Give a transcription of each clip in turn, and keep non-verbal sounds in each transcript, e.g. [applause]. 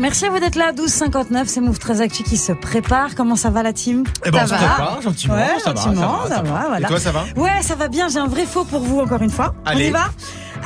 Merci à vous d'être là. 12h59, c'est Move 13 Actu qui se prépare. Comment ça va la team? Eh ben, on Ça se va prépare gentiment. Ouais, ça va, gentiment, ça va, ça va, voilà. Et toi, ça va? Ouais, ça va bien. J'ai un vrai faux pour vous encore une fois. On Allez. y va?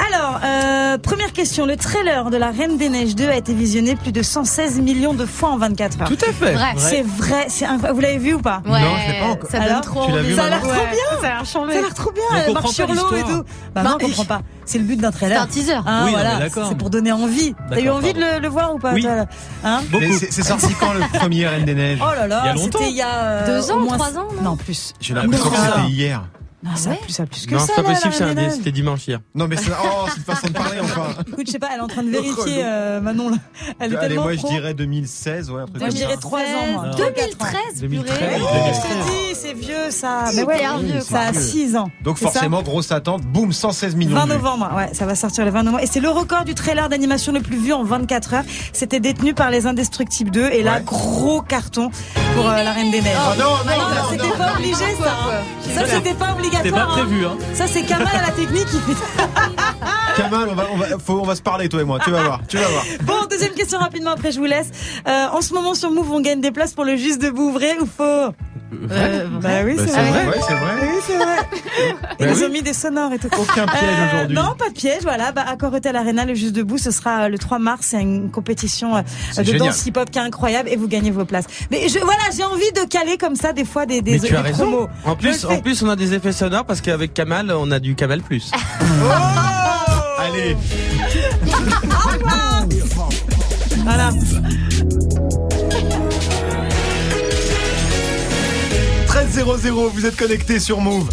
Alors, euh, première question. Le trailer de La Reine des Neiges 2 a été visionné plus de 116 millions de fois en 24 heures. Tout à fait. Vrai. C'est vrai, c'est incroyable. Vous l'avez vu ou pas? Ouais, Non, je l'ai pas encore. ça Alors, trop tu l'as envie. vu Ça a l'air trop bien. Ça a l'air chambé. Ça a l'air trop bien. On Elle comprend marche pas sur l'eau et l'histoire. tout. Bah non, on comprend pas. C'est le but d'un C'est trailer. un teaser. Hein, Oui, non, voilà. mais d'accord. C'est pour donner envie. T'as eu D'accord, envie de le, le voir ou pas Oui. toi, là? Hein? Beaucoup. C'est c'est sorti quand le premier Reine des Neiges? Oh là là, Il y a longtemps. c'était il y a euh, Deux au ans, moins- trois ans, non? Non, plus. J'ai l'impression que c'était hier. Non, ça a ouais plus, ça a plus que Non, ça. c'est pas possible, c'est c'était dimanche hier. Non, mais c'est oh, c'est une façon de parler enfin. [laughs] Écoute, je sais pas, elle est en train de [laughs] vérifier euh, Manon là. Elle est Allez, moi je dirais 2016, ouais, un truc Moi je comme ça. dirais 3 ans moi. Non. Trois, quatre ans. 2013, 2013. purée. Oui, je t'ai dit, c'est vieux ça. Mais ouais, vieux, ça a quoi. 6 ans. Donc forcément, grosse attente, boum, 116 millions 20 de vues. novembre, ouais, ça va sortir le 20 novembre. Et c'est le record du trailer d'animation le plus vu en 24 heures. C'était détenu par les Indestructibles 2. Et là, Ouais. gros carton pour euh, la Reine des Neiges. Oh non, non, Ah non, non, c'était non. pas obligé ça. Hein. Ça, c'était pas obligatoire. C'était pas hein. prévu, hein. Ça, c'est Kamal à la technique qui fait. [laughs] Kamal, on va, on, va, faut, on va se parler, toi et moi. Tu vas voir, tu vas voir. Bon, deuxième question rapidement, après je vous laisse. Euh, en ce moment sur Move, on gagne des places pour le Juste Debout, vrai ou faux? Euh, Bah oui, Bah, c'est vrai. vrai. Ouais, c'est vrai. Oui, c'est vrai. Et Bah ils oui. ont mis des sonores et tout. Aucun piège Euh, aujourd'hui. Non, pas de piège, voilà. Bah, à Corotel Arena, le Juste Debout, ce sera euh, le 3 mars. C'est une compétition de génial. danse hip-hop qui est incroyable et vous gagnez vos places. Mais je, voilà, j'ai envie de caler comme ça des fois des, des, Mais tu as des promos. En plus, en plus, on a des effets sonores parce qu'avec Kamal, on a du Kamal plus. [laughs] Allez, Voilà. 13-0-0, vous êtes connectés sur Move.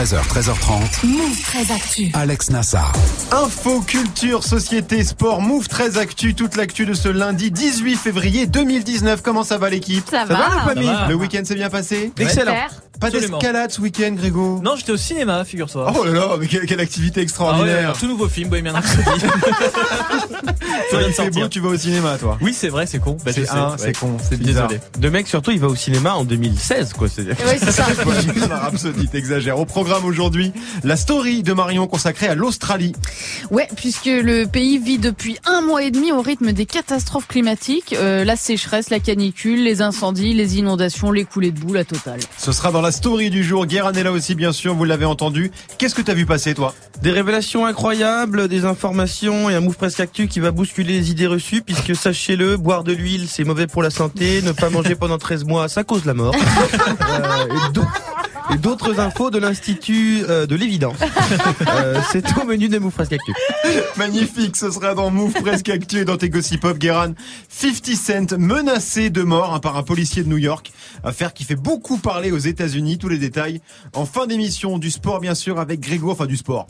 13h, 13h30. Move très actu. Alex Nassar. Info, culture, société, sport, Move 13 Actu, toute l'actu de ce lundi 18 février 2019. Comment ça va l'équipe? Ça va. la famille? Ça va. Le week-end s'est bien passé? Excellent. Pas d'escalade ce week-end, Grégo Non, j'étais au cinéma, figure-toi. Oh là là, mais quelle, quelle activité Ah ouais, extraordinaire tout nouveau film, Bohemian Rhapsody. [laughs] Ça vient de fait beau, sortir. tu vas au cinéma, toi Oui, c'est vrai, c'est con. Bah, C'est un, ouais. c'est con, c'est bizarre. Désolé. De mec, surtout, il va au cinéma en 2016, quoi. C'est c'est ça. [laughs] Bohemian Rhapsody, t'exagères. Au programme aujourd'hui, la story de Marion consacrée à l'Australie. Ouais, puisque le pays vit depuis un mois et demi au rythme des catastrophes climatiques, euh, la sécheresse, la canicule, les incendies, les inondations, les coulées de boue, la totale. Ce sera dans la story du jour. Guérin est là aussi, bien sûr, vous l'avez entendu. Qu'est-ce que t'as vu passer, toi? Des révélations incroyables, des informations et un move presque actu qui va bousculer les idées reçues puisque [laughs] sachez-le, boire de l'huile c'est mauvais pour la santé, ne pas manger pendant 13 mois ça cause la mort. [laughs] Euh, et et d'autres infos de l'Institut euh, de l'évidence. [laughs] Euh, c'est au menu de move presque actu. Magnifique, ce sera dans Move Presque Actu et dans tes Gossip Pop, Guérin. 50 Cent menacé de mort hein, par un policier de New York. Affaire qui fait beaucoup parler aux États-Unis. Tous les détails en fin d'émission. Du sport, bien sûr, avec Grégo. Enfin, du sport.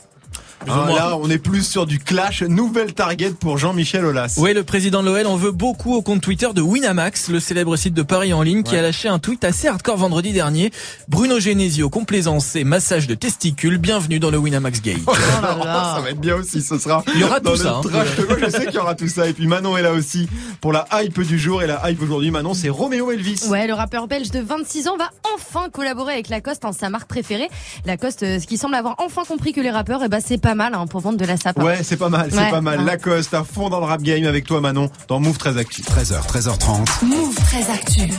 Hein, moins. là, on est plus sur du clash. Nouvelle target pour Jean-Michel Aulas. Oui, le président de l'OL en veut beaucoup au compte Twitter de Winamax, le célèbre site de Paris en ligne, qui a lâché un tweet assez hardcore vendredi dernier. Bruno Genesio, complaisance et massage de testicules, bienvenue dans le Winamax Gate. Oh là là, ça va être bien aussi, ce sera. Il y aura dans tout le ça, hein. je sais qu'il y aura tout ça. Et puis Manon est là aussi pour la hype du jour. Et la hype aujourd'hui, Manon, c'est Roméo Elvis. Ouais, le rappeur belge de 26 ans va enfin collaborer avec Lacoste, hein, sa marque préférée. Lacoste, euh, ce qui semble avoir enfin compris que les rappeurs, eh ben, c'est pas mal hein, pour vendre de la sapin. Ouais, c'est pas mal, c'est Ouais. pas mal. Ouais. Lacoste à fond dans le rap game avec toi, Manon, dans Move 13 Actu. 13h, 13h30. Move très actu.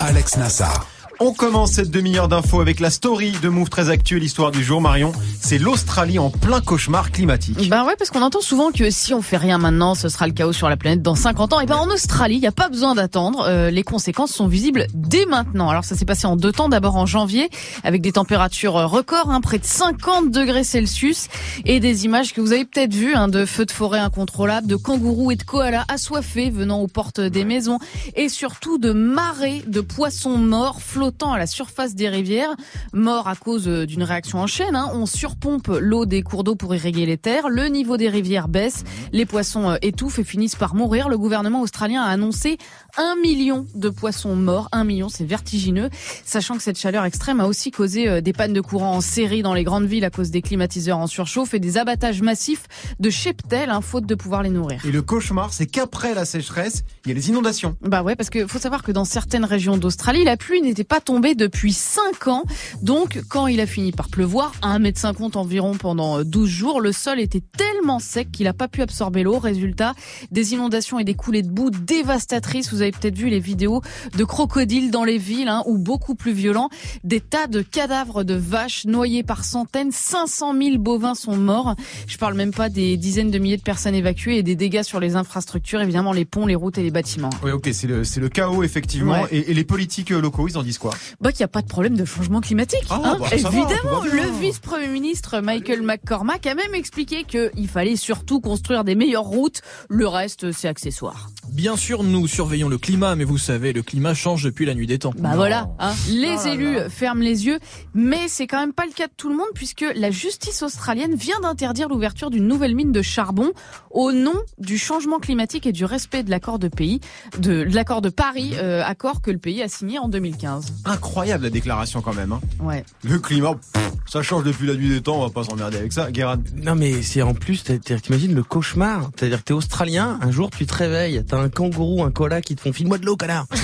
Alex Nassar. On commence cette demi-heure d'infos avec la story de Move très actuelle, l'histoire du jour, Marion. C'est l'Australie en plein cauchemar climatique. Ben ouais, parce qu'on entend souvent que si on fait rien maintenant, ce sera le chaos sur la planète dans 50 ans. Et ben en Australie, il n'y a pas besoin d'attendre. Euh, les conséquences sont visibles dès maintenant. Alors ça s'est passé en deux temps. D'abord en janvier, avec des températures records, hein, près de 50 degrés Celsius, et des images que vous avez peut-être vues hein, de feux de forêt incontrôlables, de kangourous et de koalas assoiffés venant aux portes des maisons, et surtout de marées de poissons morts flottant à la surface des rivières, morts à cause euh, d'une réaction en chaîne. hein. On surpompe l'eau des cours d'eau pour irriguer les terres, le niveau des rivières baisse, les poissons euh, étouffent et finissent par mourir. Le gouvernement australien a annoncé un million de poissons morts. Un million, c'est vertigineux, sachant que cette chaleur extrême a aussi causé euh, des pannes de courant en série dans les grandes villes à cause des climatiseurs en surchauffe et des abattages massifs de cheptels, hein, faute de pouvoir les nourrir. Et le cauchemar, c'est qu'après la sécheresse, il y a les inondations. Bah ouais, parce que faut savoir que dans certaines régions d'Australie, la pluie n'était pas pas tombé depuis 5 ans. Donc, quand il a fini par pleuvoir, à 1m50 environ pendant 12 jours, le sol était tellement sec qu'il a pas pu absorber l'eau. Résultat, des inondations et des coulées de boue dévastatrices. Vous avez peut-être vu les vidéos de crocodiles dans les villes, hein, ou beaucoup plus violents, des tas de cadavres de vaches noyées par centaines. 500 000 bovins sont morts. Je parle même pas des dizaines de milliers de personnes évacuées et des dégâts sur les infrastructures, évidemment les ponts, les routes et les bâtiments. Oui, ok, c'est le, le chaos effectivement. Ouais. Et, et les politiques euh, locaux, ils en disent quoi? Bah qu'il n'y a pas de problème de changement climatique. Ah, hein. bah, Évidemment, va le vice-premier ministre Michael McCormack a même expliqué qu'il fallait surtout construire des meilleures routes. Le reste, c'est accessoire. Bien sûr, nous surveillons le climat, mais vous savez, le climat change depuis la nuit des temps. Bah Non. voilà, hein. les Oh là élus là. ferment les yeux, mais c'est quand même pas le cas de tout le monde puisque la justice australienne vient d'interdire l'ouverture d'une nouvelle mine de charbon au nom du changement climatique et du respect de l'accord de pays, de, de l'accord de Paris, euh, accord que le pays a signé en 2015. Incroyable la déclaration quand même. Hein. Ouais. Le climat, pff, ça change depuis la nuit des temps, on va pas s'emmerder avec ça. Guérin. Non mais c'est en plus, t'imagines le cauchemar. C'est-à-dire que t'es australien, un jour tu te réveilles, t'as un kangourou, un koala qui te font file-moi de l'eau, connard. [laughs]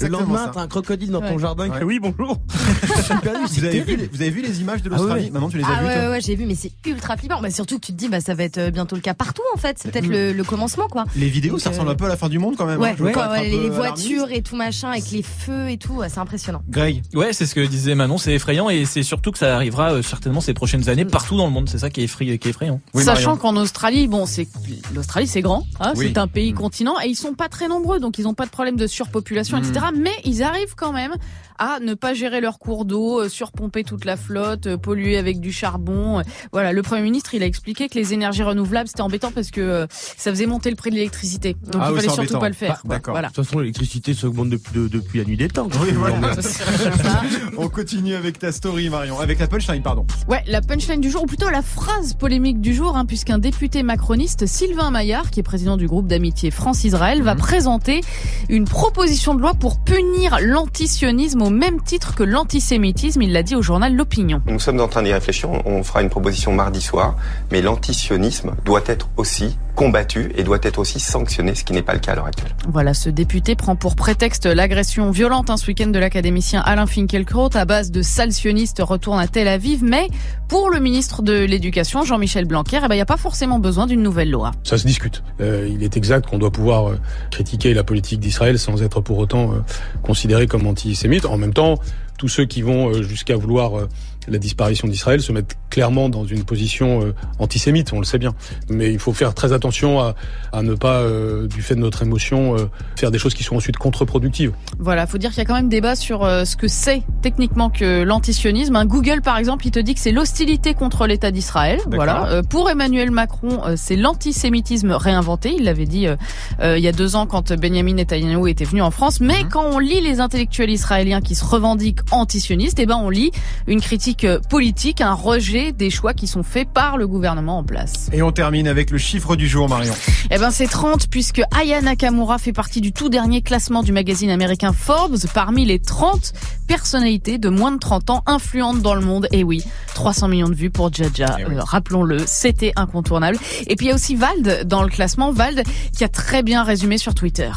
Le lendemain, ça. t'as un crocodile dans ton Ouais. jardin qui Ouais. fait oui bonjour. [laughs] Perdu, Vous avez, vu, vous avez vu les images de Ah ouais. l'Australie Maintenant, tu les as Ah vues ouais, ouais, ouais, j'ai vu, mais c'est ultra flippant. Bah, surtout que tu te dis, bah, ça va être euh, bientôt le cas partout, en fait. C'est peut-être le, le commencement, quoi. Les vidéos, ça ressemble euh, un peu à la fin du monde quand même. Ouais, hein. Les voitures et tout machin, avec les feux et tout, ouais, c'est impressionnant. Greg, Ouais, c'est ce que disait Manon, c'est effrayant et c'est surtout que ça arrivera euh, certainement ces prochaines années partout dans le monde. C'est ça qui est, effray- qui est effrayant. Oui, Sachant qu'en Australie, bon, c'est l'Australie, c'est grand, hein, Oui. c'est un pays Mm. continent et ils sont pas très nombreux, donc ils ont pas de problème de surpopulation, Mm. etc. Mais ils arrivent quand même à ne pas gérer leurs cours d'eau, euh, surpomper toute la flotte, euh, polluer avec du charbon. Euh, Voilà, le premier ministre, il a expliqué que les énergies renouvelables c'était embêtant parce que euh, ça faisait monter le prix de l'électricité, donc Ah il oui, fallait surtout embêtant. pas le faire. Bah, d'accord. Voilà. De toute façon, l'électricité s'augmente depuis, de- depuis la nuit des temps. Oui, voilà. [laughs] On continue avec ta story, Marion. Avec la punchline, pardon. Ouais, la punchline du jour, ou plutôt la phrase polémique du jour, hein, puisqu'un député macroniste, Sylvain Maillard, qui est président du groupe d'amitié France-Israël, va Mhm. présenter une proposition de loi pour punir l'antisionisme au même titre que l'antisémitisme. Il l'a dit au journal L'Opinion. Nous sommes en train d'y réfléchir. On fera une proposition mardi soir. Mais l'antisionisme doit être aussi combattu et doit être aussi sanctionné, ce qui n'est pas le cas à l'heure actuelle. Voilà, ce député prend pour prétexte l'agression violente hein, ce week-end de l'académicien Alain Finkielkraut à base de sales sionistes retourne à Tel Aviv. Mais pour le ministre de l'Éducation, Jean-Michel Blanquer, eh ben, il n'y a pas forcément besoin d'une nouvelle loi. Ça se discute. Euh, il est exact qu'on doit pouvoir euh, critiquer la politique d'Israël sans être pour autant euh, considéré comme antisémite. En même temps, tous ceux qui vont jusqu'à vouloir la disparition d'Israël se mettent clairement dans une position euh, antisémite, on le sait bien. Mais il faut faire très attention à, à ne pas, euh, du fait de notre émotion, euh, faire des choses qui sont ensuite contre-productives. Voilà, faut dire qu'il y a quand même débat sur euh, ce que c'est techniquement que l'antisionisme. Google, par exemple, il te dit que c'est l'hostilité contre l'État d'Israël. Voilà. Euh, pour Emmanuel Macron, euh, c'est l'antisémitisme réinventé. Il l'avait dit euh, euh, il y a deux ans quand Benjamin Netanyahu était venu en France. Mais Mhm. quand on lit les intellectuels israéliens qui se revendiquent antisionistes, eh ben on lit une critique euh, politique, un rejet des choix qui sont faits par le gouvernement en place. Et on termine avec le chiffre du jour, Marion. Eh ben c'est 30 puisque Aya Nakamura fait partie du tout dernier classement du magazine américain Forbes parmi les 30 personnalités de moins de 30 ans influentes dans le monde. Et oui, 300 millions de vues pour Jaja. Eh oui. Euh, Rappelons-le, c'était incontournable. Et puis il y a aussi Vald dans le classement. Vald qui a très bien résumé sur Twitter.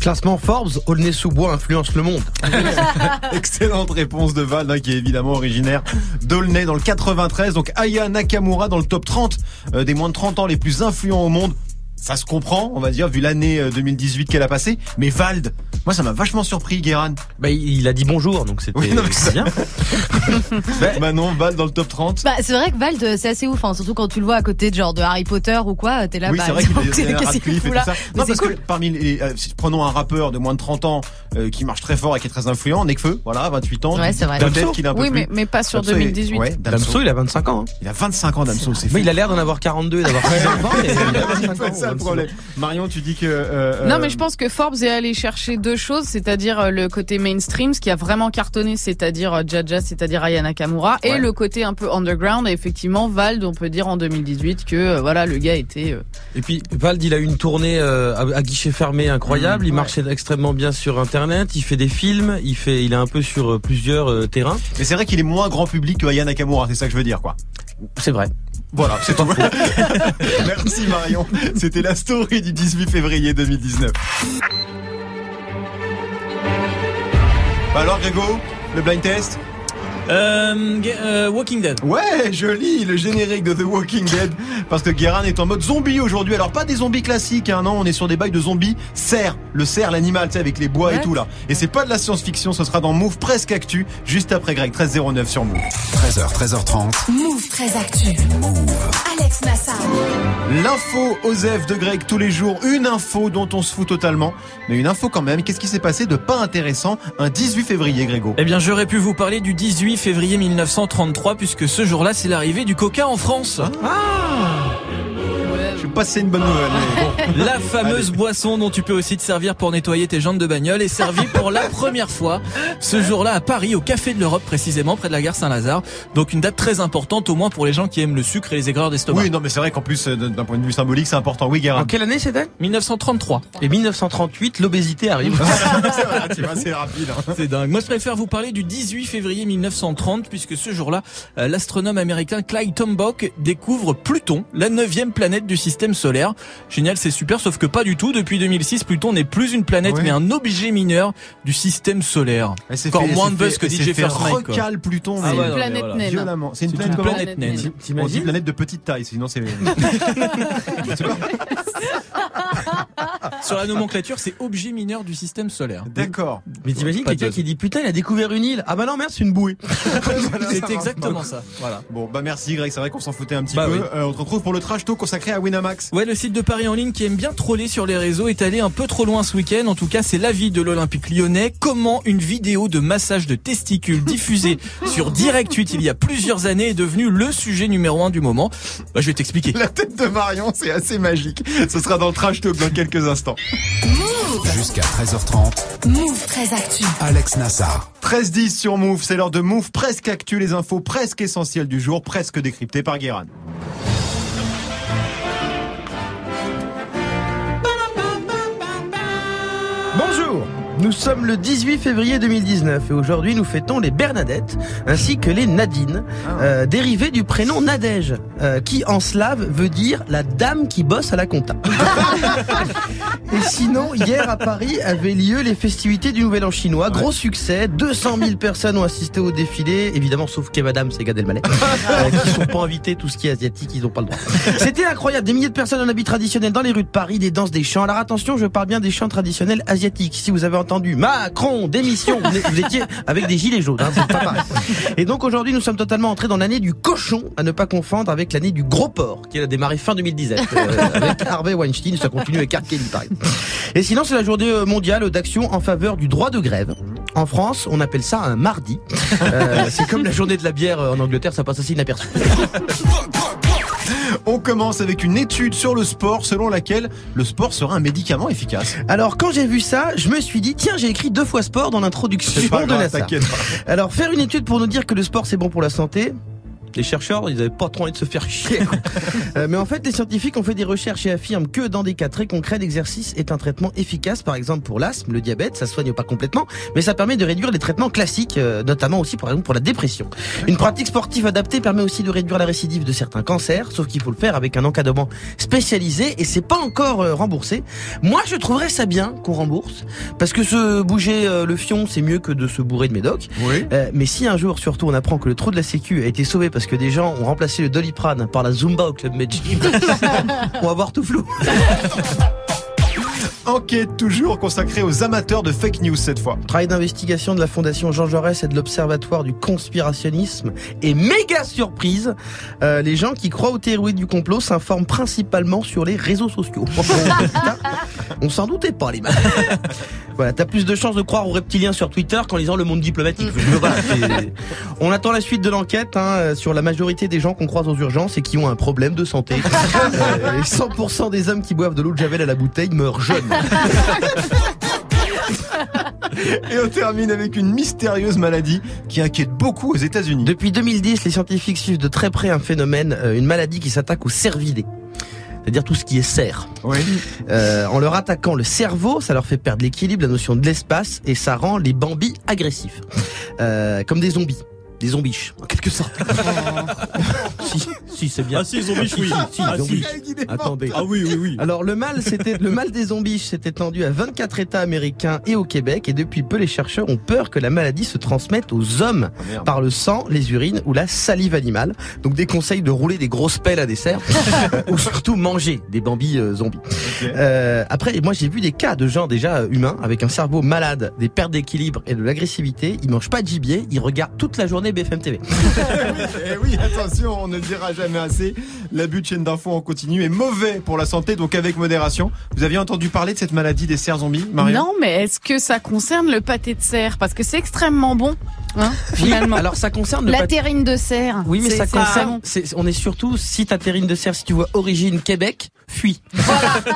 Classement Forbes, Aulnay-sous-Bois influence le monde. [laughs] Excellente réponse de Val, hein, qui est évidemment originaire d'Aulnay dans le 93. Donc Aya Nakamura dans le top 30 euh, des moins de 30 ans les plus influents au monde. Ça se comprend, on va dire, vu l'année euh, 2018 qu'elle a passée. Mais Vald, moi ça m'a vachement surpris, Guéran. Bah, il a dit bonjour, donc c'était Oui, non, c'est bien. [laughs] Manon, Vald dans le top 30. Bah, c'est vrai que Vald, euh, c'est assez ouf, hein, surtout quand tu le vois à côté de genre de Harry Potter ou quoi, t'es là, oui, bah, c'est vrai qu'il [laughs] est qu'il Radcliffe et tout là ça. Non, c'est parce cool. que parmi les, euh, si- prenons un rappeur de moins de 30 ans euh, qui marche très fort et qui est très influent, Nekfeu, voilà, 28 ans. Ouais, c'est vrai. Damso. qu'il a un peu Oui, plus. mais, mais pas sur Damso est- 2018. Ouais, Damso. Damso, il a 25 ans. Hein. Il a 25 ans, Damso, c'est fou. Mais il a l'air d'en avoir 42 et d'avoir 6 enfants. [laughs] mais il a 25 C'est ans, ça le Damso. problème. Marion, tu dis que. euh, Non, euh, mais je pense que Forbes est allé chercher deux choses, c'est-à-dire euh, le côté mainstream, ce qui a vraiment cartonné, c'est-à-dire euh, Jaja, c'est-à-dire Aya Nakamura, et le côté un peu underground. Et effectivement, Vald, on peut dire en 2018 que euh, voilà, le gars était. euh, Et puis Vald, il a eu une tournée euh, à, guichet fermé incroyable. il ouais. marchait extrêmement bien sur Internet. Il fait des films. Il fait, il est un peu sur plusieurs euh, terrains. Mais c'est vrai qu'il est moins grand public que Aya Nakamura, c'est ça que je veux dire, quoi. C'est vrai. Voilà, c'est tout. [laughs] Merci Marion. C'était la story du 18 février 2019. Alors Grégo, le blind test Euh, euh, Walking Dead. Ouais, joli, le générique de The Walking Dead. Parce que Guérin est en mode zombie aujourd'hui. Alors pas des zombies classiques, hein, non, on est sur des bails de zombies cerf, le cerf, l'animal, tu sais, avec les bois et tout là. Et c'est pas de la science-fiction, ce sera dans Move Presque Actu, juste après Greg, 1309 sur Move. 13h, 13h30. Move très actu. Alex Nassar. L'info Osef de Greg tous les jours, une info dont on se fout totalement, mais une info quand même. Qu'est-ce qui s'est passé de pas intéressant un 18 février, Grégo? Eh bien, j'aurais pu vous parler du 18 février 1933, puisque ce jour-là, c'est l'arrivée du coca en France. Sais pas si c'est une bonne nouvelle. mais bon. [laughs] La fameuse boisson dont tu peux aussi te servir pour nettoyer tes jantes de bagnole est servie pour la première fois ce jour-là à Paris, au Café de l'Europe précisément, près de la gare Saint-Lazare. Donc une date très importante, au moins pour les gens qui aiment le sucre et les aigreurs d'estomac. Oui, non, mais c'est vrai qu'en plus, euh, d'un point de vue symbolique, c'est important. Oui, Guérin. En quelle année c'était? 1933. Et 1938, l'obésité arrive. [laughs] c'est rapide. hein. C'est dingue. Moi, je préfère vous parler du 18 février 1930, puisque ce jour-là, euh, l'astronome américain Clyde Tombaugh découvre Pluton, la neuvième planète du système solaire. Génial, c'est super, sauf que pas du tout. Depuis 2006, Pluton n'est plus une planète, Ouais. mais un objet mineur du système solaire. Encore fait- moins de buzz fait- que DJ First Mike, recale Pluton, Ah ouais, non, mais planète voilà. naine. violemment. C'est une C'est planète une naine. On dit planète de petite taille, sinon c'est. [laughs] Sur la nomenclature, c'est objet mineur du système solaire. D'accord. Mais t'imagines quelqu'un qui dit putain il a découvert une île. Ah bah non merde c'est une bouée. [laughs] C'est exactement ça. Voilà. Bon, bah merci Greg, c'est vrai qu'on s'en foutait un petit Bah peu. oui. Euh, on te retrouve pour le trash talk consacré à Ouais, le site de Paris en ligne qui aime bien troller sur les réseaux est allé un peu trop loin ce week-end. En tout cas, c'est l'avis de l'Olympique lyonnais. Comment une vidéo de massage de testicules diffusée [laughs] sur Direct 8 il y a plusieurs années est devenue le sujet numéro un du moment? Bah, je vais t'expliquer. La tête de Marion, c'est assez magique. Ce sera dans le trash talk dans quelques instants. Jusqu'à 13h30. Move très actu. Alex Nassar. 13-10 sur Move, c'est l'heure de Move presque actu, les infos presque essentielles du jour, presque décryptées par Guérin. Nous sommes le 18 février 2019 et aujourd'hui nous fêtons les Bernadettes ainsi que les Nadine, euh, dérivés du prénom Nadège, euh, qui en slave veut dire la dame qui bosse à la compta. [laughs] et sinon, hier à Paris avaient lieu les festivités du Nouvel An chinois, gros succès, 200 000 personnes ont assisté au défilé, évidemment sauf que Madame c'est Gad Elmaleh, [laughs] euh, qui sont pas invités, tout ce qui est asiatique, ils ont pas le droit. C'était incroyable, des milliers de personnes en habits traditionnels dans les rues de Paris, des danses, des chants. Alors attention, je parle bien des chants traditionnels asiatiques. Si vous avez entendu Macron, démission, vous, vous étiez avec des gilets jaunes, hein, c'est pas pareil. Et donc aujourd'hui, nous sommes totalement entrés dans l'année du cochon, à ne pas confondre avec l'année du gros porc, qui a démarré fin 2017, euh, [laughs] avec Harvey Weinstein, ça continue avec R. Kelly, pareil. Et sinon, c'est la journée euh, mondiale d'action en faveur du droit de grève. En France, on appelle ça un mardi. Euh, c'est comme la journée de la bière en Angleterre, ça passe assez inaperçu. [laughs] On commence avec une étude sur le sport selon laquelle le sport sera un médicament efficace. Alors quand j'ai vu ça, je me suis dit tiens j'ai écrit deux fois sport dans l'introduction de grave, pas. Alors faire une étude pour nous dire que le sport c'est bon pour la santé. Les chercheurs, ils avaient pas trop envie de se faire chier. [laughs] Euh, mais en fait, les scientifiques ont fait des recherches et affirment que dans des cas très concrets, l'exercice est un traitement efficace. Par exemple, pour l'asthme, le diabète, ça soigne pas complètement, mais ça permet de réduire les traitements classiques, euh, notamment aussi par exemple pour la dépression. Une pratique sportive adaptée permet aussi de réduire la récidive de certains cancers, sauf qu'il faut le faire avec un encadrement spécialisé et c'est pas encore euh, remboursé. Moi, je trouverais ça bien qu'on rembourse, parce que se bouger le fion, c'est mieux que de se bourrer de médoc. Oui. Euh, mais si un jour, surtout, on apprend que le trou de la Sécu a été sauvé parce que des gens ont remplacé le Doliprane par la Zumba au Club Med Gym, [laughs] on va voir tout flou. [laughs] Enquête toujours consacrée aux amateurs de fake news cette fois. Travail d'investigation de la Fondation Jean Jaurès et de l'Observatoire du conspirationnisme. Et méga surprise, euh, les gens qui croient aux théories du complot s'informent principalement sur les réseaux sociaux. On s'en doutait pas, les mecs. Voilà, t'as plus de chances de croire aux reptiliens sur Twitter qu'en lisant le monde diplomatique. On attend la suite de l'enquête hein, sur la majorité des gens qu'on croise aux urgences et qui ont un problème de santé. Euh, et 100% des hommes qui boivent de l'eau de javel à la bouteille meurent jeunes. Et on termine avec une mystérieuse maladie qui inquiète beaucoup aux États-Unis. Depuis 2010, les scientifiques suivent de très près un phénomène, euh, une maladie qui s'attaque aux cervidés. C'est-à-dire tout ce qui est cerf. Oui. Euh, en leur attaquant le cerveau, ça leur fait perdre l'équilibre, la notion de l'espace, et ça rend les bambis agressifs. Euh, comme des zombies. Des zombiches, en quelque sorte. [laughs] si, Si, c'est bien. Ah si, zombies, oui. Si, Ah, zombies. si. Attendez. Ah oui, oui, oui. Alors le mal, c'était le mal des zombies s'est étendu à 24 États américains et au Québec, et depuis peu, les chercheurs ont peur que la maladie se transmette aux hommes merde. par le sang, les urines ou la salive animale. Donc des conseils de rouler des grosses pelles à dessert, [laughs] ou surtout manger des bambis euh, zombies. Euh, après, moi j'ai vu des cas de gens déjà euh, humains avec un cerveau malade, des pertes d'équilibre et de l'agressivité. Ils mangent pas de gibier, ils regardent toute la journée BFM TV. [laughs] Eh oui, attention, on ne le dira jamais assez. L'abus de chaîne d'infos en continu est mauvais pour la santé, donc avec modération. Vous aviez entendu parler de cette maladie des cerfs zombies, Marion Non, mais est-ce que ça concerne le pâté de cerf Parce que c'est extrêmement bon, hein, finalement. Alors ça concerne le La pâté- terrine de cerf. Oui, mais ça concerne. on est surtout si ta terrine de cerf, si tu vois origine Québec, fuis.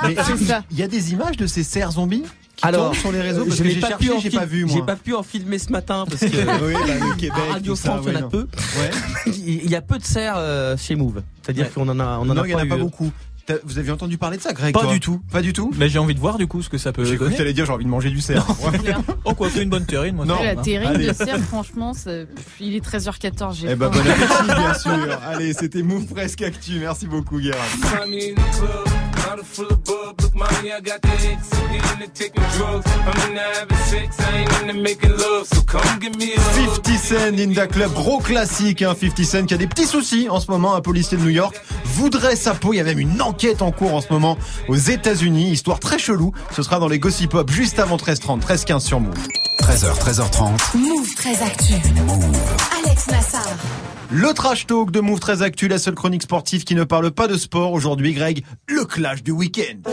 Mais C'est ça. il y a des images de ces cerfs zombies? Alors, sur les réseaux parce je que j'ai pas cherché, pu en j'ai pas vu moi. J'ai pas pu en filmer ce matin parce que [laughs] oui, bah, le Québec, à Radio France, il y en a peu. Ouais. [laughs] Il y a peu de cerfs euh, chez Move. C'est-à dire Ouais. qu'on en a, on en non, a il y en a eu, pas beaucoup. Vous aviez entendu parler de ça, Greg Pas toi du tout. Pas du tout Mais j'ai envie de voir du coup ce que ça peut J'ai cru que t'allais dire j'ai envie de manger du cerf. Ouais. [laughs] Oh quoi, fait une bonne terrine, moi. Non. la hein. terrine de cerf, franchement, c'est- il est 13h14. J'ai Eh ben faim. bon appétit bien sûr. Allez, c'était Move Presque Actu. Merci beaucoup Guérin. Find me in the club, bottle full of bub. Look, mommy, I got the hits. I'm into taking drugs. I'm into having sex. I ain't into making love. So come give me a hug. 50 Cent in the Club, gros classique, hein, 50 Cent qui a des petits soucis en ce moment. Un policier de New York voudrait sa peau. Il y a même une enquête en cours en ce moment aux États-Unis. Histoire très chelou. Ce sera dans les Gossip Pop juste avant 13h30, 13h15 sur Move. 13h, 13h30. Move très actu. Alex Nassar. Le trash talk de Move très Actu, la seule chronique sportive qui ne parle pas de sport. Aujourd'hui, Greg, le clash du week-end.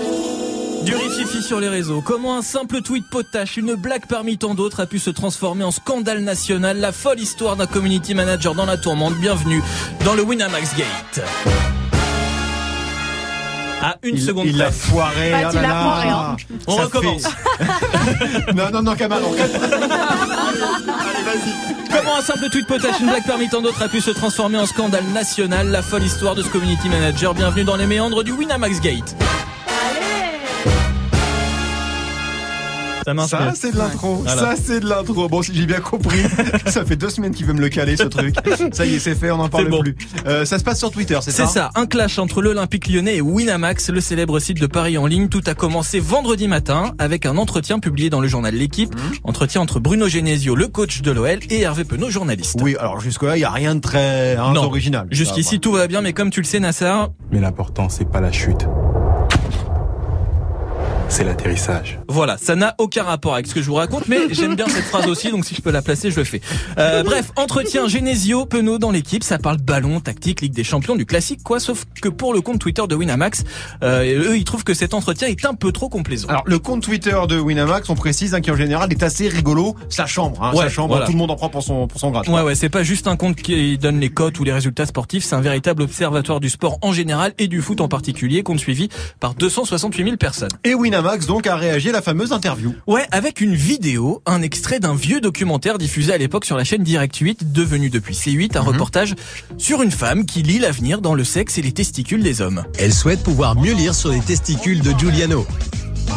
Du rififi sur les réseaux. Comment un simple tweet potache, une blague parmi tant d'autres, a pu se transformer en scandale national? La folle histoire d'un community manager dans la tourmente. Bienvenue dans le Winamax Gate. À une il, seconde il l'a foiré. Bah, là l'as là. foiré, hein. On Ça recommence. fait- [laughs] non, non, non, Kamal, on [laughs] Comment un simple tweet potache, une blague parmi tant d'autres, a pu se transformer en scandale national? La folle histoire de ce community manager. Bienvenue dans les méandres du Winamax Gate. Ça marche Ça, c'est de l'intro. Voilà. Ça, c'est de l'intro. Bon, si j'ai bien compris, [laughs] ça fait deux semaines qu'il veut me le caler, ce truc. Ça y est, c'est fait, on n'en parle bon. plus. Euh, ça se passe sur Twitter, c'est ça C'est ça, un clash entre l'Olympique lyonnais et Winamax, le célèbre site de Paris en ligne. Tout a commencé vendredi matin avec un entretien publié dans le journal L'équipe. Mmh. Entretien entre Bruno Genesio, le coach de l'OL, et Hervé Penaud, journaliste. Oui, alors jusque-là, il n'y a rien de très hein, Non. original. Jusqu'ici, tout va bien, mais comme tu le sais, Nassar, Mais l'important, c'est pas la chute. C'est l'atterrissage. voilà, ça n'a aucun rapport avec ce que je vous raconte, mais [laughs] j'aime bien cette phrase aussi, donc si je peux la placer, je le fais. Euh, [laughs] bref, entretien Genesio, Penaud dans l'équipe, ça parle ballon, tactique, Ligue des Champions, du classique, quoi, sauf que pour le compte Twitter de Winamax, euh, eux, ils trouvent que cet entretien est un peu trop complaisant. Alors le compte Twitter de Winamax, on précise hein, qui en général est assez rigolo. Sa chambre, hein, Ouais, sa chambre, voilà. tout le monde en prend pour son pour son grade. Ouais, ouais, c'est pas juste un compte qui donne les cotes ou les résultats sportifs, c'est un véritable observatoire du sport en général et du foot en particulier, compte suivi par 268 000 personnes. Et Winamax donc a réagi à la fameuse interview. Ouais, avec une vidéo, un extrait d'un vieux documentaire diffusé à l'époque sur la chaîne Direct 8, devenu depuis C8 un reportage sur une femme qui lit l'avenir dans le sexe et les testicules des hommes. Elle souhaite pouvoir mieux lire sur les testicules de Giuliano.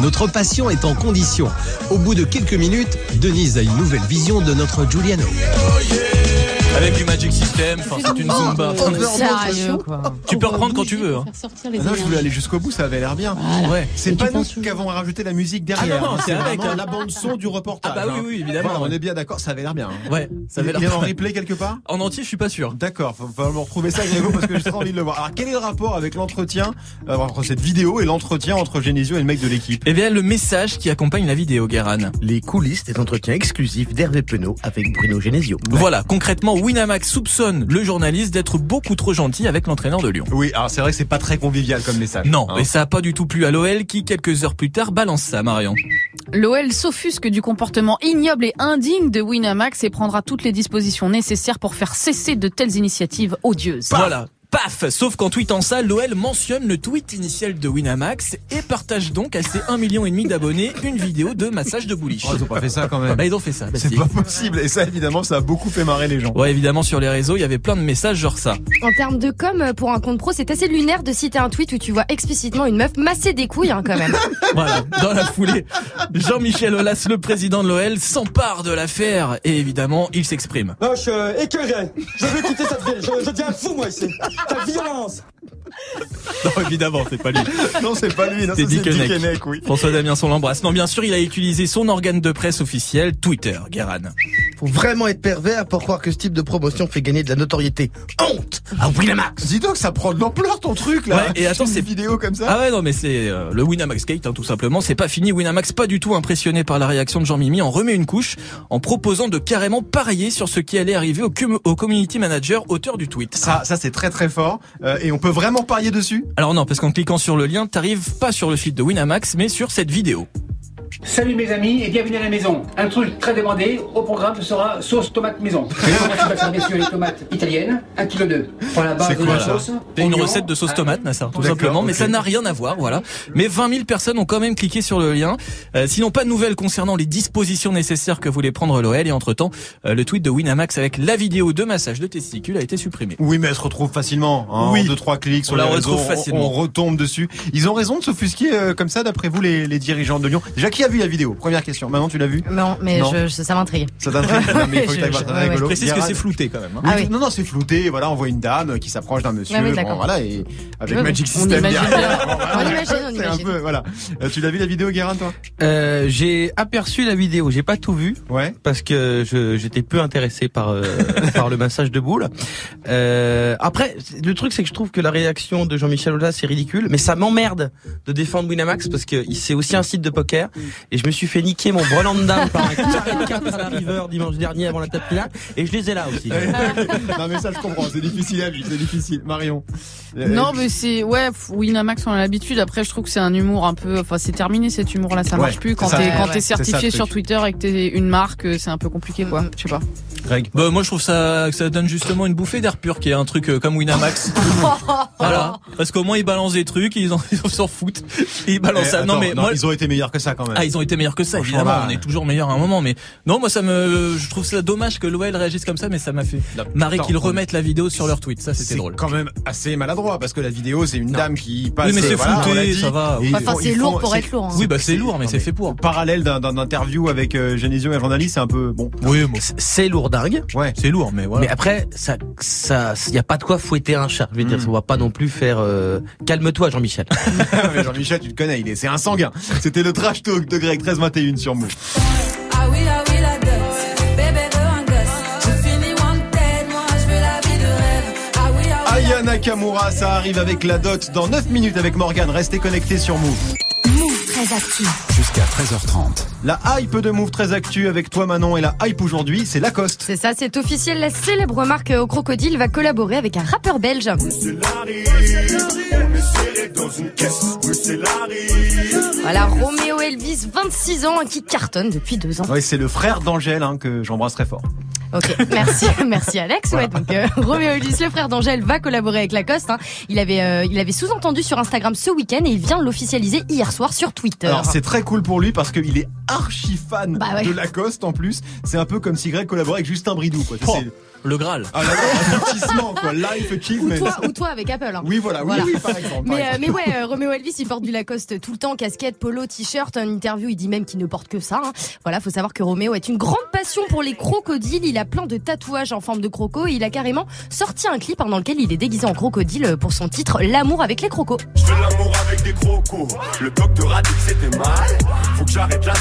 Notre patient est en condition. Au bout de quelques minutes, Denise a une nouvelle vision de notre Giuliano. Avec du Magic System, enfin c'est une zumba. Sérieux, quoi. Tu peux reprendre quand tu veux. Hein. Ah non, je voulais aller jusqu'au bout, ça avait l'air bien. Ouais. C'est pas nous qui avons rajouté la musique derrière. Ah non, hein, c'est avec, hein. la bande son du reportage. Ah bah oui, hein. oui, évidemment, Voilà, on est bien d'accord, ça avait l'air bien. hein. Ouais, ça avait Il l'air est en replay quelque part En entier, je suis pas sûr. D'accord, faut, faut me retrouver ça Grégo parce que j'ai trop envie de le voir. Alors quel est le rapport avec l'entretien, euh, entre cette vidéo et l'entretien entre Genesio et le mec de l'équipe? Eh bien, le message qui accompagne la vidéo, Guéran. Les coulisses des entretiens exclusifs d'Hervé Penaud avec Bruno Genesio. Voilà, concrètement, Winamax soupçonne le journaliste d'être beaucoup trop gentil avec l'entraîneur de Lyon. Oui, alors c'est vrai que c'est pas très convivial comme message. Non, Hein. et ça a pas du tout plu à l'OL qui, quelques heures plus tard, balance ça, Marion. L'OL s'offusque du comportement ignoble et indigne de Winamax et prendra toutes les dispositions nécessaires pour faire cesser de telles initiatives odieuses. Voilà. Paf Sauf qu'en tweetant ça, l'OL mentionne le tweet initial de Winamax et partage donc à ses 1,5 million et demi d'abonnés une vidéo de massage de bouliche. Oh, ils ont pas fait ça quand même. Bah, ils ont fait ça. bah, C'est si. pas possible. Et ça, évidemment, ça a beaucoup fait marrer les gens. Ouais, évidemment, sur les réseaux, il y avait plein de messages genre ça. En termes de com, pour un compte pro, c'est assez lunaire de citer un tweet où tu vois explicitement une meuf masser des couilles, hein, quand même. [laughs] Voilà, dans la foulée, Jean-Michel Aulas, le président de l'OL, s'empare de l'affaire et évidemment, il s'exprime. Non, je suis euh, écœuré. Je veux quitter cette ville. Je, je deviens fou, moi, ici. La violence [laughs] Non, évidemment, c'est pas lui. Non, c'est pas lui, non, C'est Dick c'est Dick Henneck. Oui. François Damien, on l'embrasse. Non, bien sûr, il a utilisé son organe de presse officiel, Twitter, Guéran. Faut vraiment être pervers pour croire que ce type de promotion fait gagner de la notoriété. Honte à Winamax Dis donc, ça prend de l'ampleur ton truc là. Ouais, et attends, c'est vidéo comme ça. Ah ouais, non, mais c'est euh, le Winamax Gate, hein, tout simplement. C'est pas fini. Winamax, pas du tout impressionné par la réaction de Jean-Mimi, en remet une couche en proposant de carrément parier sur ce qui allait arriver au, cum- au community manager, auteur du tweet. Ça, ça c'est très très fort. Euh, et on peut vraiment Alors non, parce qu'en cliquant sur le lien, t'arrives pas sur le site de Winamax, mais sur cette vidéo. Salut mes amis et bienvenue à la maison. Un truc très demandé, au programme ce sera sauce tomate maison. Faire bien sûr les tomates italiennes, 1 kg 2. Pour la base C'est de quoi, la ça sauce. C'est une recette de sauce tomate, Nassar, tout simplement. Mais ça n'a rien à voir, voilà. Mais 20 000 personnes ont quand même cliqué sur le lien. Euh, sinon, pas de nouvelles concernant les dispositions nécessaires que voulait prendre l'OL. Et entre-temps, euh, le tweet de Winamax avec la vidéo de massage de testicules a été supprimé. Oui, mais elle se retrouve facilement. Hein, Oui. En deux trois clics sur On la retrouve on- facilement. On, retombe dessus. Ils ont raison de s'offusquer euh, comme ça, d'après vous, les, les dirigeants de Lyon. Déjà, qui a vu la vidéo Première question. Maintenant, tu l'as vu Non, mais Non. je, je- ça m'intrigue. Ça t'intrigue [laughs] Non, mais il faut que Je- ouais, ouais. précise que c'est flouté quand même. hein. Ah oui. Non, non, c'est flouté. Voilà, on voit une dame qui s'approche d'un monsieur. Ouais, oui, bon, d'accord. voilà, et avec Magic on System. imagine derrière. bien. On imagine, on [laughs] C'est un imagine. peu, voilà. Euh, tu l'as vu la vidéo, Guérin, toi? Euh, j'ai aperçu la vidéo, j'ai pas tout vu, ouais. parce que je- j'étais peu intéressé par euh, [laughs] par le massage de boule. Euh, après, le truc c'est que je trouve que la réaction de Jean-Michel Aulas c'est ridicule, mais ça m'emmerde de défendre Winamax parce que c'est aussi un site de poker et je me suis fait niquer mon brelan de dame par un carré 4 à la river dimanche dernier avant la table finale et je les ai là aussi. [laughs] non, mais ça, je comprends. C'est difficile à vivre. C'est difficile. Marion. Euh, Non, mais c'est ouais, Winamax on a l'habitude. Après, je trouve que c'est un humour un peu, enfin, c'est terminé cet humour-là, ça Ouais, marche plus. Quand ça. t'es quand ouais. ça, certifié sur. Twitter et que t'es une marque, euh, c'est un peu compliqué, quoi. Je sais pas. Greg. Bah, moi, je trouve ça, que ça donne justement une bouffée d'air pur, qui est un truc euh, comme Winamax. [laughs] voilà. Parce qu'au moins, ils balancent des trucs, ils en- [laughs] ils s'en foutent. Ils balancent Eh, ça. non, mais moi, ils ont été meilleurs que ça quand même. Ah, ils ont été meilleurs que ça, Franchement, évidemment. là, On est toujours meilleurs à un moment, mais non, moi, ça me, je trouve ça dommage que l'OL réagisse comme ça, mais ça m'a fait marrer qu'ils on- remettent la vidéo sur leur tweet. Ça, c'était C'est drôle. quand même assez maladroit parce que la vidéo c'est une dame qui passe. Oui, mais c'est voilà, l'a dit, ça va. Enfin, c'est lourd pour être lourd. hein. Oui, bah, c'est lourd, mais c'est fait pour. Parallèle d'un d'un interview avec euh, Genesio et journaliste, c'est un peu bon. Oui, bon, C'est lourd dingue. Ouais. c'est lourd, mais voilà. Mais après, ça, ça, y a pas de quoi fouetter un chat. Je veux dire, on va pas non plus faire. euh, Calme-toi, Jean-Michel. [laughs] Mais Jean-Michel, tu le connais, il est, c'est un sanguin. C'était le trash talk de Greg 1321 sur Move. Ah oui, ah oui, la dot. Bébé veut un gosse. Je finis wanted, moi je veux la vie de rêve. Ah oui, ah oui. Aya Nakamura, ça arrive avec la dot dans 9 minutes avec Morgan. Restez connectés sur Move. Très. Jusqu'à 13h30. La hype de Move très actu avec toi Manon et la hype aujourd'hui, c'est Lacoste. C'est ça, c'est officiel. La célèbre marque au crocodile va collaborer avec un rappeur belge. Voilà, Roméo Elvis, 26 ans, qui cartonne depuis deux ans. Ouais, c'est le frère d'Angèle hein, que j'embrasse très fort. Ok, merci, [laughs] merci Alex. Ouais, donc euh, [laughs] Roméo Elvis, le frère d'Angèle, va collaborer avec Lacoste. hein. Il avait, euh, il avait sous-entendu sur Instagram ce week-end et il vient l'officialiser hier soir sur Twitter. Alors c'est très cool pour lui parce qu'il est archi fan Bah ouais. de Lacoste en plus. C'est un peu comme si Greg collaborait avec Justin Bridou. Quoi. Le Graal. Ah là là, aboutissement quoi, life ou achievement. toi, ou toi avec Apple. hein. Oui voilà, oui, Voilà. oui par exemple. par Mais, euh, exemple. mais ouais, euh, Roméo Elvis, il porte du Lacoste tout le temps, casquette, polo, t-shirt, en interview, il dit même qu'il ne porte que ça. hein. Voilà, faut savoir que Roméo est une grande passion pour les crocodiles. Il a plein de tatouages en forme de croco et il a carrément sorti un clip dans lequel il est déguisé en crocodile pour son titre L'amour avec les crocos. Je fais l'amour avec des crocos. Le docteur a dit que c'était mal. Faut que j'arrête la.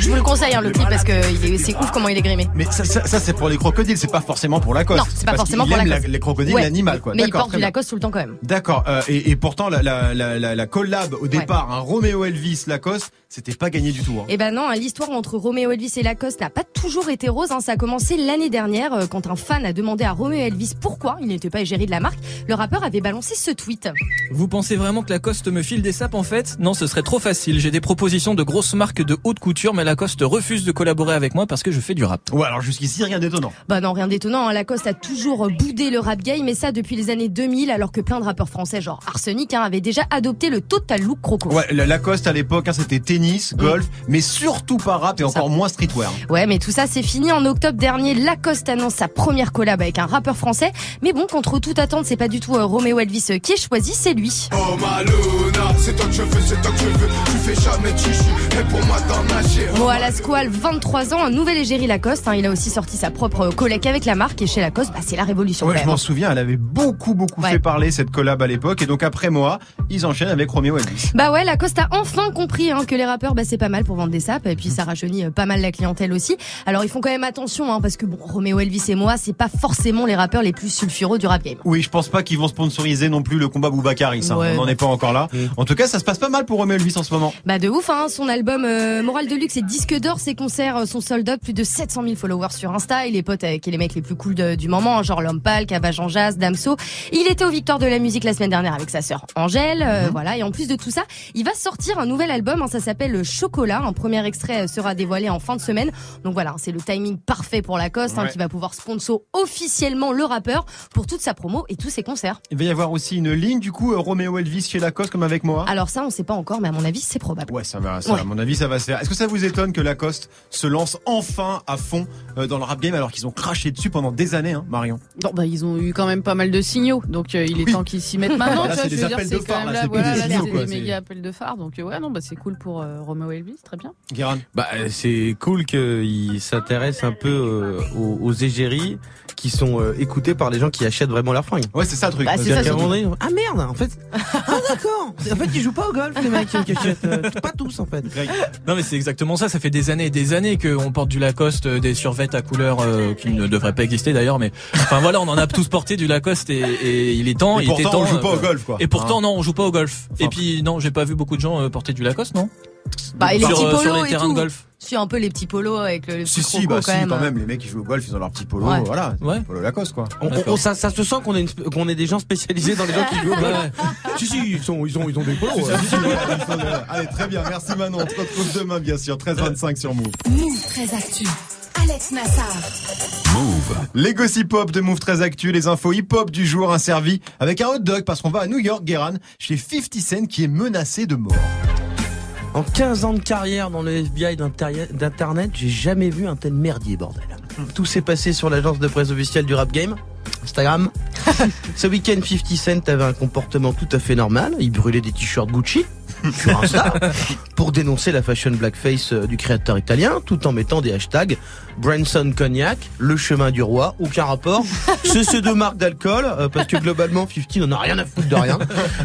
Je vous le conseille hein, le clip parce que c'est ouf comment il est grimé. Mais ça, ça, ça, c'est pour les crocodiles, c'est pas forcément pour Lacoste. Non, c'est pas forcément pour aime Lacoste. la- les crocodiles, Ouais. l'animal quoi. Mais il D'accord, porte du. Lacoste tout le temps quand même. D'accord. euh, et, et pourtant la, la, la, la, la collab au départ, un Roméo Elvis Lacoste, c'était pas gagné du tout. Hein. Eh ben non, hein, l'histoire entre Roméo Elvis et Lacoste n'a pas toujours été rose. hein. Ça a commencé l'année dernière euh, quand un fan a demandé à Roméo Elvis pourquoi il n'était pas égérie de la marque. Le rappeur avait balancé ce tweet. Vous pensez vraiment que Lacoste me file des sapes en fait? Non, ce serait trop facile. J'ai des propositions de grosses marques de haute couture, mais Lacoste refuse de collaborer avec moi parce que je fais du rap. Ouais, alors jusqu'ici rien d'étonnant. Bah non, rien d'étonnant. Hein. Lacoste a toujours boudé le rap game, et ça depuis les années 2000, alors que plein de rappeurs français, genre Arsenic, hein, avaient déjà adopté le total look croco. Ouais, la Lacoste à l'époque, hein, c'était tennis, golf, mais surtout pas rap et Ça. encore moins streetwear. Ouais, mais tout ça, c'est fini. En octobre dernier, Lacoste annonce sa première collab avec un rappeur français. Mais bon, contre toute attente, c'est pas du tout euh, Roméo Elvis euh, qui est choisi, c'est lui. Oh Maluna, c'est toi que je veux, c'est toi que je veux. Tu fais jamais de chichi. Et pour moi, t'en as chérie. Moa Lasquale, 23 ans, un nouvel égérie Lacoste. hein. il a aussi sorti sa propre collègue avec la marque. et chez Lacoste, bah, c'est la révolution. Ouais, je m'en souviens, elle avait beaucoup, beaucoup Ouais. fait parler cette collab à l'époque. Et donc après moi, ils enchaînent avec Romeo Elvis. Bah ouais, Lacoste a enfin compris hein, que les rappeurs, bah, c'est pas mal pour vendre des sapes et puis ça rajeunit euh, pas mal la clientèle aussi. Alors ils font quand même attention hein, parce que bon, Roméo Elvis et moi, c'est pas forcément les rappeurs les plus sulfureux du rap game. Oui, je pense pas qu'ils vont sponsoriser non plus le combat Boubacaris. Hein. Ouais, On n'en est pas encore là. En tout cas, ça se passe pas mal pour Romeo Elvis en ce moment. Bah de ouf, hein, son album euh, Moral de luxe et disque d'or, ses concerts euh, sont sold out, plus de 700 000 followers sur Insta. Il est pote avec les mecs les plus cool de- du moment, hein, genre L'Homme Pâle, Cava Jean Jazz, Damso. Il était aux Victoires de la musique la semaine dernière avec sa sœur Angèle, euh, voilà. Et en plus de tout ça, il va sortir un nouvel album, hein, ça s'appelle Le Chocolat. Un premier extrait euh, sera dévoilé en fin de semaine. Donc voilà, c'est le timing parfait pour Lacoste, hein, Ouais. qui va pouvoir sponsor officiellement le rappeur pour toute sa promo et tous ses concerts. Il va y avoir aussi une ligne du coup euh, Romeo Elvis chez Lacoste comme avec moi. Alors ça, on sait pas encore, mais à mon avis, c'est probable. Ouais, ça va, ça, Ouais. à mon avis, ça va se faire. Est-ce que ça vous étonne que Lacoste se lance enfin à fond dans le rap game alors qu'ils ont craché dessus pendant des années, hein, Marion Bon, bah, ils ont eu quand même pas mal de signaux, donc euh, il est Oui. temps qu'ils s'y mettent maintenant. [laughs] C'est des appels c'est de quand phare, même là, là, c'est plus voilà, des signaux, quoi, méga appels de phare, donc euh, ouais, non, bah c'est cool pour euh, Romeo Elvis, très bien. Guérin Bah, euh, c'est cool qu'il s'intéresse un peu euh, aux, aux égéries qui sont euh, écoutées par les gens qui achètent vraiment leurs fringues. Ouais, c'est ça le truc. Bah, c'est ça, donné, ah merde, en fait, [laughs] ah d'accord, en fait ils jouent pas au golf les mecs qui achètent, euh, [laughs] pas tous en fait. Non mais c'est exactement ça, ça fait des années et des années qu'on porte du Lacoste, euh, des survêtements à couleur euh, qui ne devraient pas exister d'ailleurs, mais enfin voilà, on en a tous porté du Lacoste et, et il est temps, Et il était pourtant, temps. on joue euh, pas au golf, quoi. Et pourtant Hein. non, on joue pas au golf. Enfin. et puis non, j'ai pas vu beaucoup de gens euh, porter du Lacoste, non? Bah, et les sur, petits euh, polos sur les et terrains tout. de golf. Si un peu les petits polos avec le, Si, si, bah si, quand même. quand même. Les mecs qui jouent au golf, ils ont leur petit polo, Ouais. voilà. Ouais. Polo Lacoste, quoi. On, on- D'accord. ça, ça se sent qu'on est, une- qu'on est des gens spécialisés dans les gens qui jouent au golf. [laughs] si si, ils sont, ils ont, ils ont des polos. Si, si, si. Allez, très bien. Merci Manon. On se retrouve demain, bien sûr. 13h25 sur Move. Move très actu. Alex Nassar. Les gossip hop de Move très Actu, les infos hip hop du jour servi avec un hot dog parce qu'on va à New York, Guéran, chez 50 Cent qui est menacé de mort. En 15 ans de carrière dans le FBI d'internet, j'ai jamais vu un tel merdier bordel. Tout s'est passé sur l'agence de presse officielle du rap game, Instagram. [laughs] Ce week-end, 50 Cent avait un comportement tout à fait normal. Il brûlait des t-shirts Gucci sur Insta [laughs] pour dénoncer la fashion blackface euh, du créateur italien, tout en mettant des hashtags Branson Cognac, le chemin du roi, aucun rapport. [laughs] C'est ces deux marques d'alcool, euh, parce que globalement, 50 n'en a rien à foutre de rien.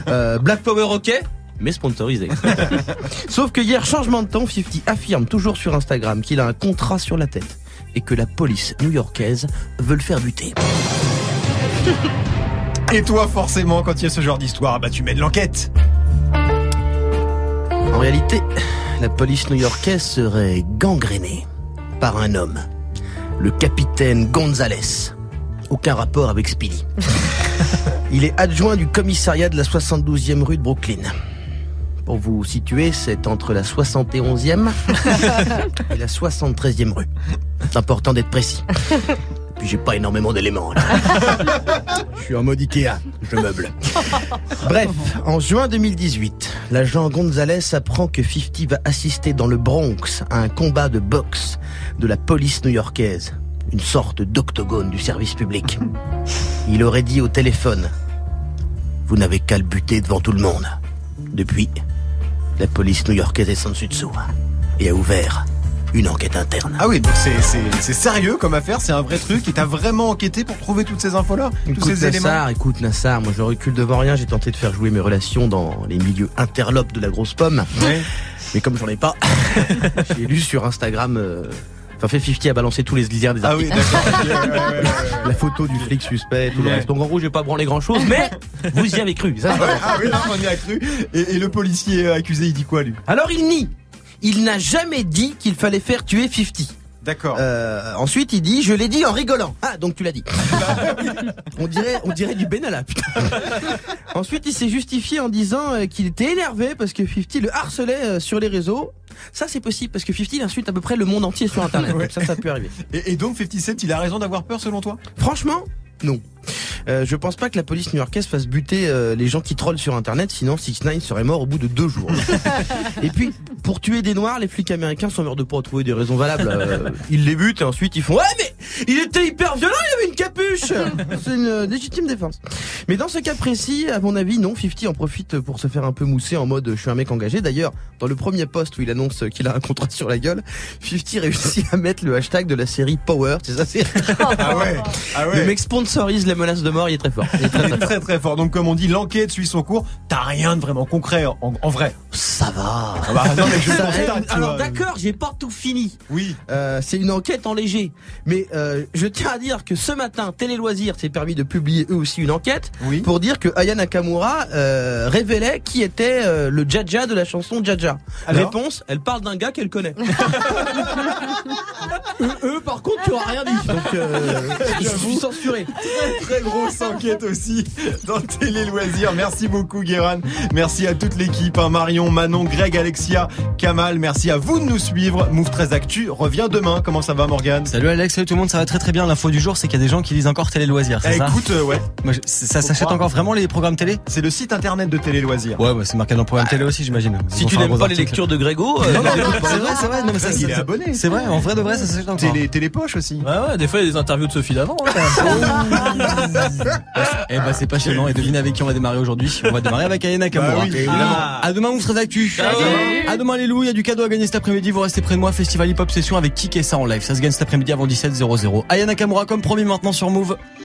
Euh, Black Power, ok mais sponsorisé. [laughs] Sauf que hier, changement de temps, 50 affirme toujours sur Instagram qu'il a un contrat sur la tête et que la police new-yorkaise veut le faire buter. Et toi, forcément, quand il y a ce genre d'histoire, bah tu mènes l'enquête. En réalité, la police new-yorkaise serait gangrénée par un homme, le capitaine Gonzalez. Aucun rapport avec Speedy. [laughs] Il est adjoint du commissariat de la 72e rue de Brooklyn. Pour vous situer, c'est entre la 71e [laughs] et la 73e rue. C'est important d'être précis. Et puis j'ai pas énormément d'éléments. [laughs] Je suis en mode Ikea, je meuble. Bref, en juin 2018, l'agent Gonzalez apprend que 50 va assister dans le Bronx à un combat de boxe de la police new-yorkaise, une sorte d'octogone du service public. Il aurait dit au téléphone Vous n'avez qu'à le buter devant tout le monde. Depuis, la police new-yorkaise est sans dessus dessous et a ouvert une enquête interne. Ah oui, donc c'est, sérieux comme affaire, c'est un vrai truc. Et t'as vraiment enquêté pour trouver toutes ces infos-là Tous Écoute ces éléments Nassar, écoute Nassar, moi je recule devant rien, j'ai tenté de faire jouer mes relations dans les milieux interlopes de la grosse pomme. Ouais. Mais comme j'en ai pas, [laughs] j'ai lu sur Instagram, euh, enfin fait 50 a balancé tous les liens des Ah oui, articles. d'accord. ok, ouais, ouais, [laughs] ouais, ouais. La photo du flic suspect, tout le reste. Donc en gros, j'ai pas branlé grand chose, mais vous y avez cru. ça, pas- Ah oui, là, on y a cru. Et, et le policier accusé, il dit quoi, lui? Alors il nie. Il n'a jamais dit qu'il fallait faire tuer 50. D'accord. Euh, ensuite, il dit, je l'ai dit en rigolant. Ah, donc tu l'as dit. [laughs] on dirait, on dirait du Benalla, putain. ensuite, il s'est justifié en disant euh, qu'il était énervé parce que 50 le harcelait euh, sur les réseaux. Ça, c'est possible parce que 50 il insulte à peu près le monde entier sur Internet. Ouais. Donc ça, ça peut arriver. Et, et donc 50 Cent, il a raison d'avoir peur selon toi? Franchement, non. Euh, je pense pas que la police new-yorkaise fasse buter euh, les gens qui trollent sur Internet, sinon 6 9 serait mort au bout de deux jours. [laughs] et puis, pour tuer des noirs, les flics américains sont morts de pas trouver des raisons valables. Euh, ils les butent et ensuite ils font ouais mais il était hyper violent, il avait une capuche. [laughs] C'est une légitime défense. Mais dans ce cas précis, à mon avis, non. 50 en profite pour se faire un peu mousser en mode je suis un mec engagé. D'ailleurs, dans le premier post où il annonce qu'il a un contrat sur la gueule, 50 réussit à mettre le hashtag de la série Power. C'est ça, c'est. Ah ouais, ah ouais. Le mec sponsorise les menaces de mort, il est très fort. Il est très, très très fort. Donc comme on dit, l'enquête suit son cours. T'as rien de vraiment concret en, en vrai. Ça va. Ah bah, non mais je Ça- constate, tu alors d'accord, j'ai pas tout fini. Oui. Euh, c'est une enquête en léger. Mais euh, je tiens à dire que ce matin, Télé Loisirs s'est permis de publier eux aussi une enquête pour dire que Aya Nakamura euh, révélait qui était le Jaja de la chanson Jaja. Alors Réponse, elle parle d'un gars qu'elle connaît. [laughs] eux, eux, par contre, tu auras rien dit. Donc euh, je suis censuré. Très grosse enquête aussi dans Télé Loisirs. Merci beaucoup Guéran. Merci à toute l'équipe, hein, Marion, Manon, Greg, Alexia, Kamal. Merci à vous de nous suivre. Move 13 Actu revient demain. Comment ça va Morgane? Salut Alex, salut tout le monde, ça va très très bien. L'info du jour, c'est qu'il y a des gens qui lisent encore Télé Loisirs, c'est Eh, ça? Écoute, euh, ouais. Moi, je- c'est- ça s'achète encore vraiment les programmes télé? C'est le site internet de Télé Loisirs. Ouais, bah, c'est marqué dans le programme télé aussi, j'imagine. Si tu n'aimes pas les lectures de Grégo, euh, c'est vrai, c'est vrai. Non, mais ça, Il est ça- abonné. C'est vrai, en vrai de vrai, ça s'achète encore. Télé, Télépoche aussi. Ouais, ouais, des fois, il y a des interviews de Sophie d'avant. hein. [laughs] Eh ben c'est passionnant et devinez avec qui on va démarrer aujourd'hui. On va démarrer avec Ayana Nakamura. Bah oui, évidemment. À demain on sera d'actu. À demain les loups, il y a du cadeau à gagner cet après-midi. Vous restez près de moi, Festival Hip Hop Session avec Kik et ça en live. Ça se gagne cet après-midi avant 17h00. Ayana Nakamura comme promis maintenant sur Move.